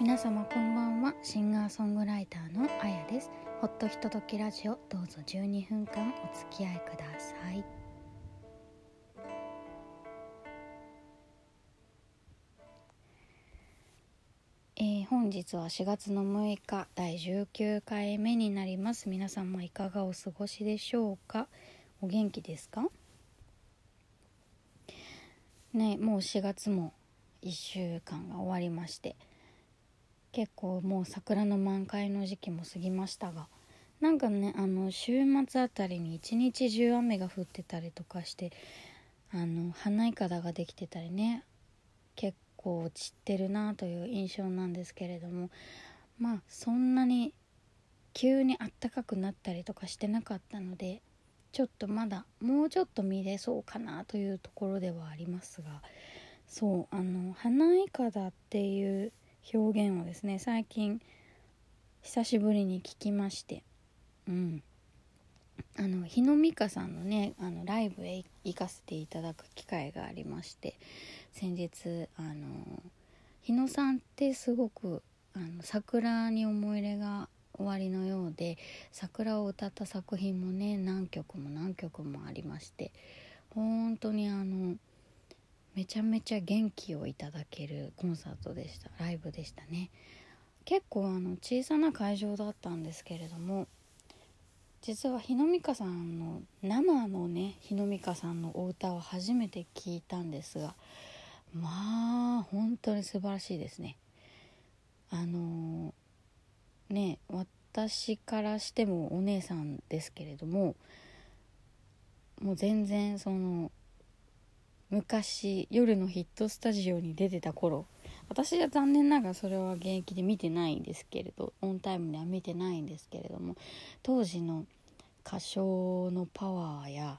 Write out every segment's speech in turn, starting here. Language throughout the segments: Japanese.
皆様こんばんは。シンガーソングライターのあやです。ほっとひとときラジオどうぞ12分間お付き合いください。えー、本日は4月の6日第19回目になります。皆様いかがお過ごしでしょうか？お元気ですか？ねもう4月も1週間が終わりまして結構もう桜の満開の時期も過ぎましたがなんかねあの週末あたりに一日中雨が降ってたりとかしてあの花いかだができてたりね結構散ってるなという印象なんですけれどもまあそんなに急にあったかくなったりとかしてなかったのでちょっとまだもうちょっと見れそうかなというところではありますがそうあの花いかだっていう表現をですね最近久しぶりに聞きまして。うん。あの日野美香さんのねあのライブへ行かせていただく機会がありまして。先日あの日野さんってすごくあの桜に思い入れが終わりのようで桜を歌った作品もね何曲も何曲もありまして。本当にあのめちゃめちゃ元気をいただけるコンサートでした。ライブでしたね。結構あの小さな会場だったんですけれども実は日野美香さんの生のね日野美香さんのお歌を初めて聞いたんですがまあ本当に素晴らしいですね。あのー、ね私からしてもお姉さんですけれどももう全然その昔夜のヒットスタジオに出てた頃私は残念ながらそれは現役で見てないんですけれどオンタイムでは見てないんですけれども当時の歌唱のパワーや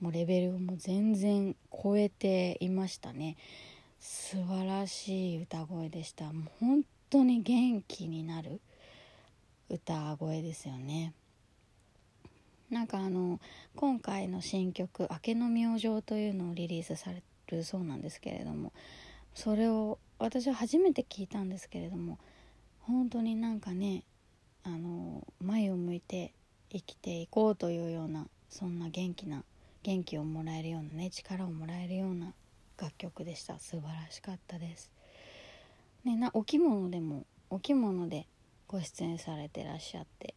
もうレベルも全然超えていましたね。素晴らしい歌声でした。もう本当に元気になる歌声ですよね。なんかあの今回の新曲「明けの明星」というのをリリースされるそうなんですけれどもそれを私は初めて聞いたんですけれども本当になんかねあの前を向いて生きていこうというようなそんな元気な元気をもらえるようなね力をもらえるような楽曲でした素晴らしかったです。ね、なお着物でもお着物でご出演されてらっしゃって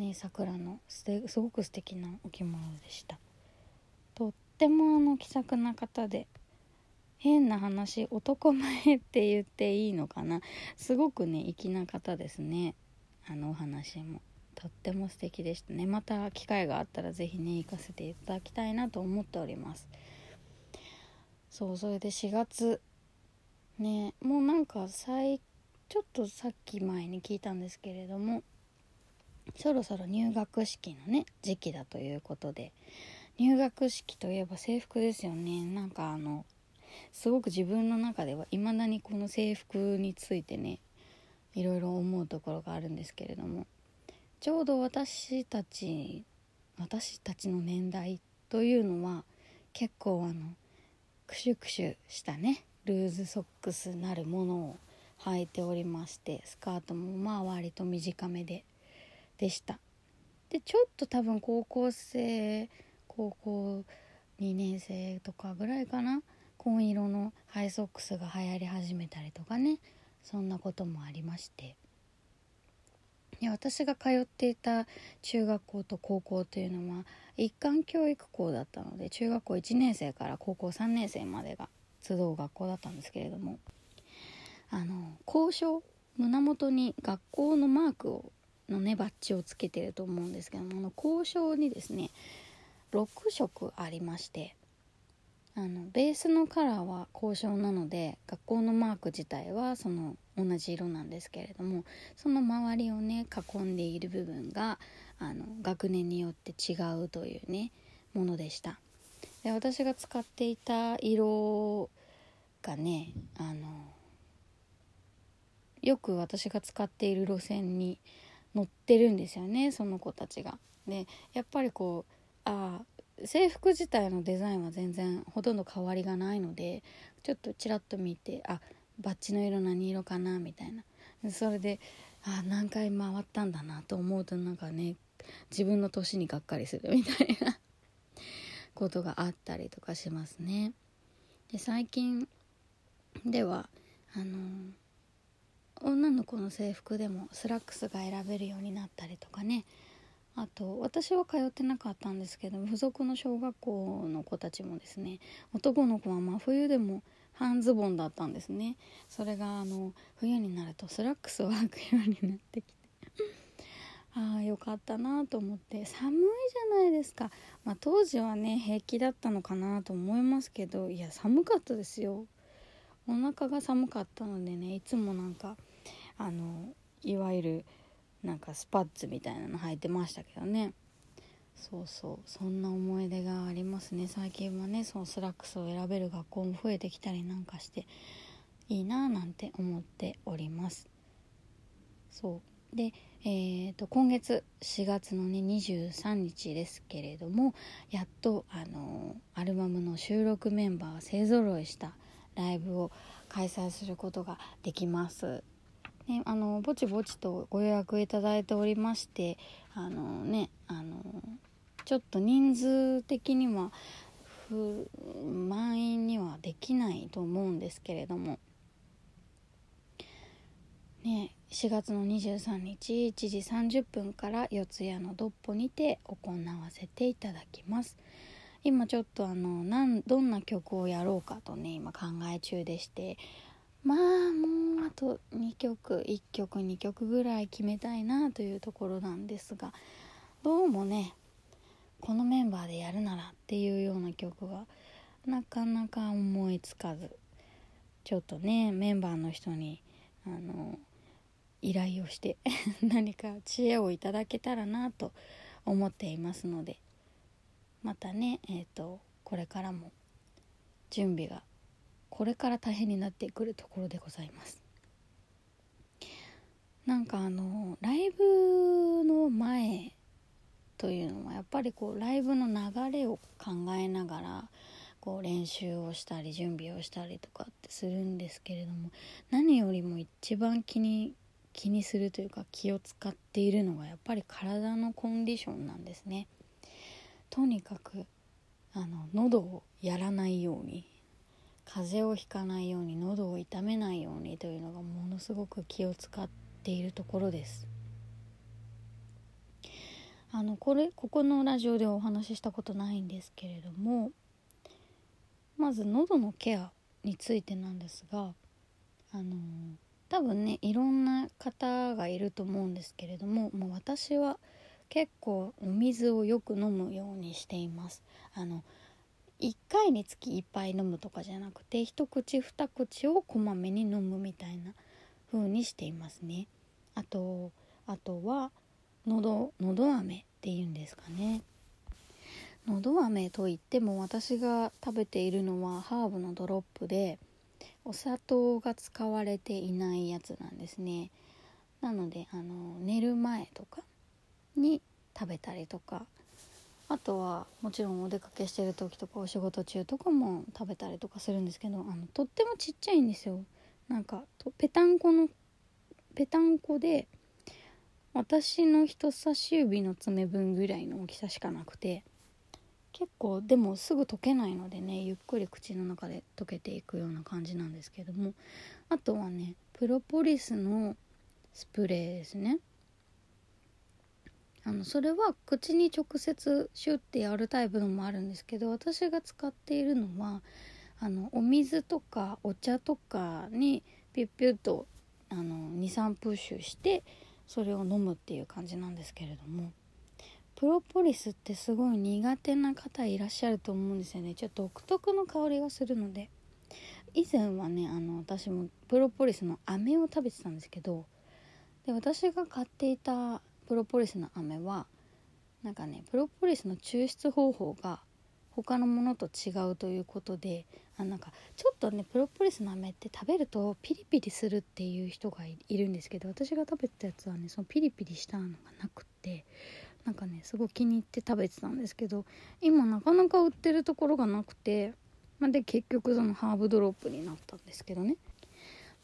ね桜のすごく素敵なお着物でした。とってもあの気さくな方で変な話男前って言っていいのかな。すごくね粋な方ですね。あのお話も。とっても素敵でしたね。また機会があったら是非ね行かせていただきたいなと思っております。そうそれで4月ねもうなんか最ちょっとさっき前に聞いたんですけれどもそろそろ入学式のね時期だということで。入学式といえば制服ですよね。なんかあのすごく自分の中ではいまだにこの制服についてねいろいろ思うところがあるんですけれども。ちょうど私たち私たちの年代というのは結構あのクシュクシュしたねルーズソックスなるものを履いておりましてスカートもまあ割と短めで。でした。でちょっと多分高校生高校2年生とかぐらいかな紺色のハイソックスが流行り始めたりとかねそんなこともありまして。で私が通っていた中学校と高校というのは一貫教育校だったので中学校1年生から高校3年生までが集う学校だったんですけれどもあの校章胸元に学校のマークをのねバッジをつけてると思うんですけどもあの交渉にですね6色ありましてあのベースのカラーは交渉なので学校のマーク自体はその同じ色なんですけれどもその周りをね囲んでいる部分があの学年によって違うというねものでした。で私が使っていた色がねあのよく私が使っている路線に乗ってるんですよねその子たちが。でやっぱりこうあ制服自体のデザインは全然ほとんど変わりがないのでちょっとちらっと見てあバッジの色何色かなみたいなそれであ何回回ったんだなと思うとなんかね自分の年にがっかりするみたいな ことがあったりとかしますね。で最近ではあの女の子の制服でもスラックスが選べるようになったりとかね。あと私は通ってなかったんですけど付属の小学校の子たちもですね男の子は真冬でも半ズボンだったんですね。それがあの冬になるとスラックスを履くようになってきて。ああよかったなと思って。寒いじゃないですか、まあ、当時はね平気だったのかなと思いますけどいや寒かったですよ。お腹が寒かったのでねいつもなんかあのいわゆるなんかスパッツみたいなの履いてましたけどね。そうそう。そんな思い出がありますね。最近はねそのスラックスを選べる学校も増えてきたりなんかしていいなぁなんて思っております。そう。でえーと、今月4月のね23日ですけれどもやっとあのアルバムの収録メンバーが勢ぞろいしたライブを開催することができます。ね、あのぼちぼちとご予約いただいておりましてあのねあのちょっと人数的には満員にはできないと思うんですけれども。ね4月の23日1時30分から四谷のドッポにて行わせていただきます。今ちょっとあのなんどんな曲をやろうかとね今考え中でしてまあもうあと2曲1曲2曲ぐらい決めたいなというところなんですがどうもねこのメンバーでやるならっていうような曲がなかなか思いつかずちょっとねメンバーの人にあの依頼をして 何か知恵をいただけたらなと思っていますのでまたねえっ、ー、とこれからも準備がこれから大変になってくるところでございますなんかあのライブの前というのはやっぱりこうライブの流れを考えながらこう練習をしたり準備をしたりとかってするんですけれども何よりも一番気に気にするというか気を使っているのがやっぱり体のコンディションなんですね。とにかくあの喉をやらないように風邪をひかないように喉を痛めないようにというのがものすごく気を使っているところです。あのこれここのラジオではお話ししたことないんですけれどもまず喉のケアについてなんですがあの多分ねいろんな方がいると思うんですけれどももう私は結構お水をよく飲むようにしています。あの1回につき1杯飲むとかじゃなくて一口二口をこまめに飲むみたいな風にしていますね。あとあとはのどのど飴っていうんですかね。のど飴といっても私が食べているのはハーブのドロップでお砂糖が使われていないやつなんですね。なのであの寝る前とかに食べたりとかあとはもちろんお出かけしてる時とかお仕事中とかも食べたりとかするんですけどあのとってもちっちゃいんですよ。なんかぺたんこのぺたんこで私の人差し指の爪分ぐらいの大きさしかなくて結構でもすぐ溶けないのでねゆっくり口の中で溶けていくような感じなんですけどもあとはねプロポリスのスプレーですね。あのそれは口に直接シュッてやるタイプのもあるんですけど私が使っているのはあのお水とかお茶とかにピュッピュッと23プッシュしてそれを飲むっていう感じなんですけれどもプロポリスってすごい苦手な方いらっしゃると思うんですよね。ちょっと独特の香りがするので。以前はねあの私もプロポリスの飴を食べてたんですけどで私が買っていたプロポリスの飴はなんかねプロポリスの抽出方法が他のものと違うということであなんかちょっとねプロポリスの飴って食べるとピリピリするっていう人がいるんですけど私が食べたやつはねそのピリピリしたのがなくってなんかねすごい気に入って食べてたんですけど今なかなか売ってるところがなくて、ま、で結局そのハーブドロップになったんですけどね。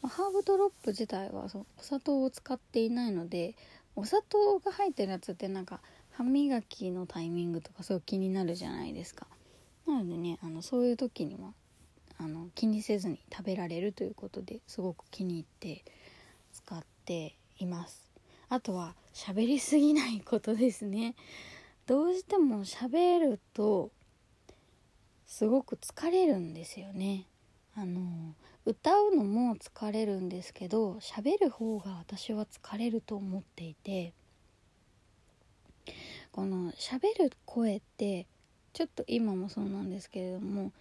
ま、ハーブドロップ自体はそうお砂糖を使っていないのでお砂糖が入ってるやつってなんか歯磨きのタイミングとかすごい気になるじゃないですか。なのでねあのそういう時にはあの気にせずに食べられるということですごく気に入って使っています。あとは喋りすぎないことですね。どうしても喋るとすごく疲れるんですよね。あの歌うのも疲れるんですけど喋る方が私は疲れると思っていてこの喋る声ってちょっと今もそうなんですけれども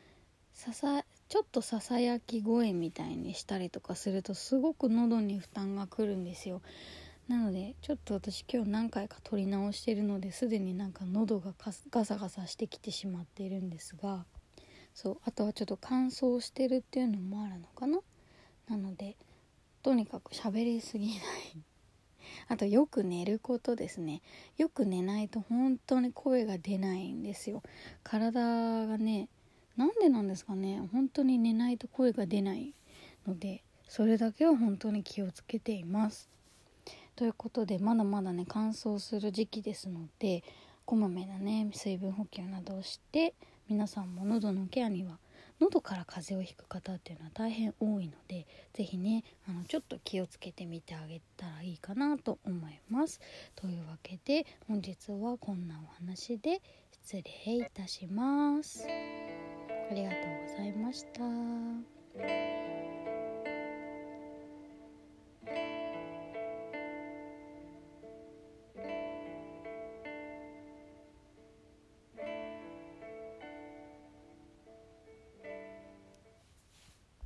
ささちょっとささやき声みたいにしたりとかするとすごく喉に負担がくるんですよ。なのでちょっと私今日何回か撮り直してるのですでになんか喉がガサガサしてきてしまっているんですがそうあとはちょっと乾燥してるっていうのもあるのかな？なのでとにかく喋りすぎない。あとよく寝ることですね。よく寝ないと本当に声が出ないんですよ。体がねなんでなんですかね？本当に寝ないと声が出ないのでそれだけは本当に気をつけています。ということでまだまだね乾燥する時期ですのでこまめなね水分補給などをして皆さんも喉のケアには喉から風邪をひく方っていうのは大変多いので是非ねあのちょっと気をつけてみてあげたらいいかなと思います。というわけで本日はこんなお話で失礼いたします。ありがとうございました。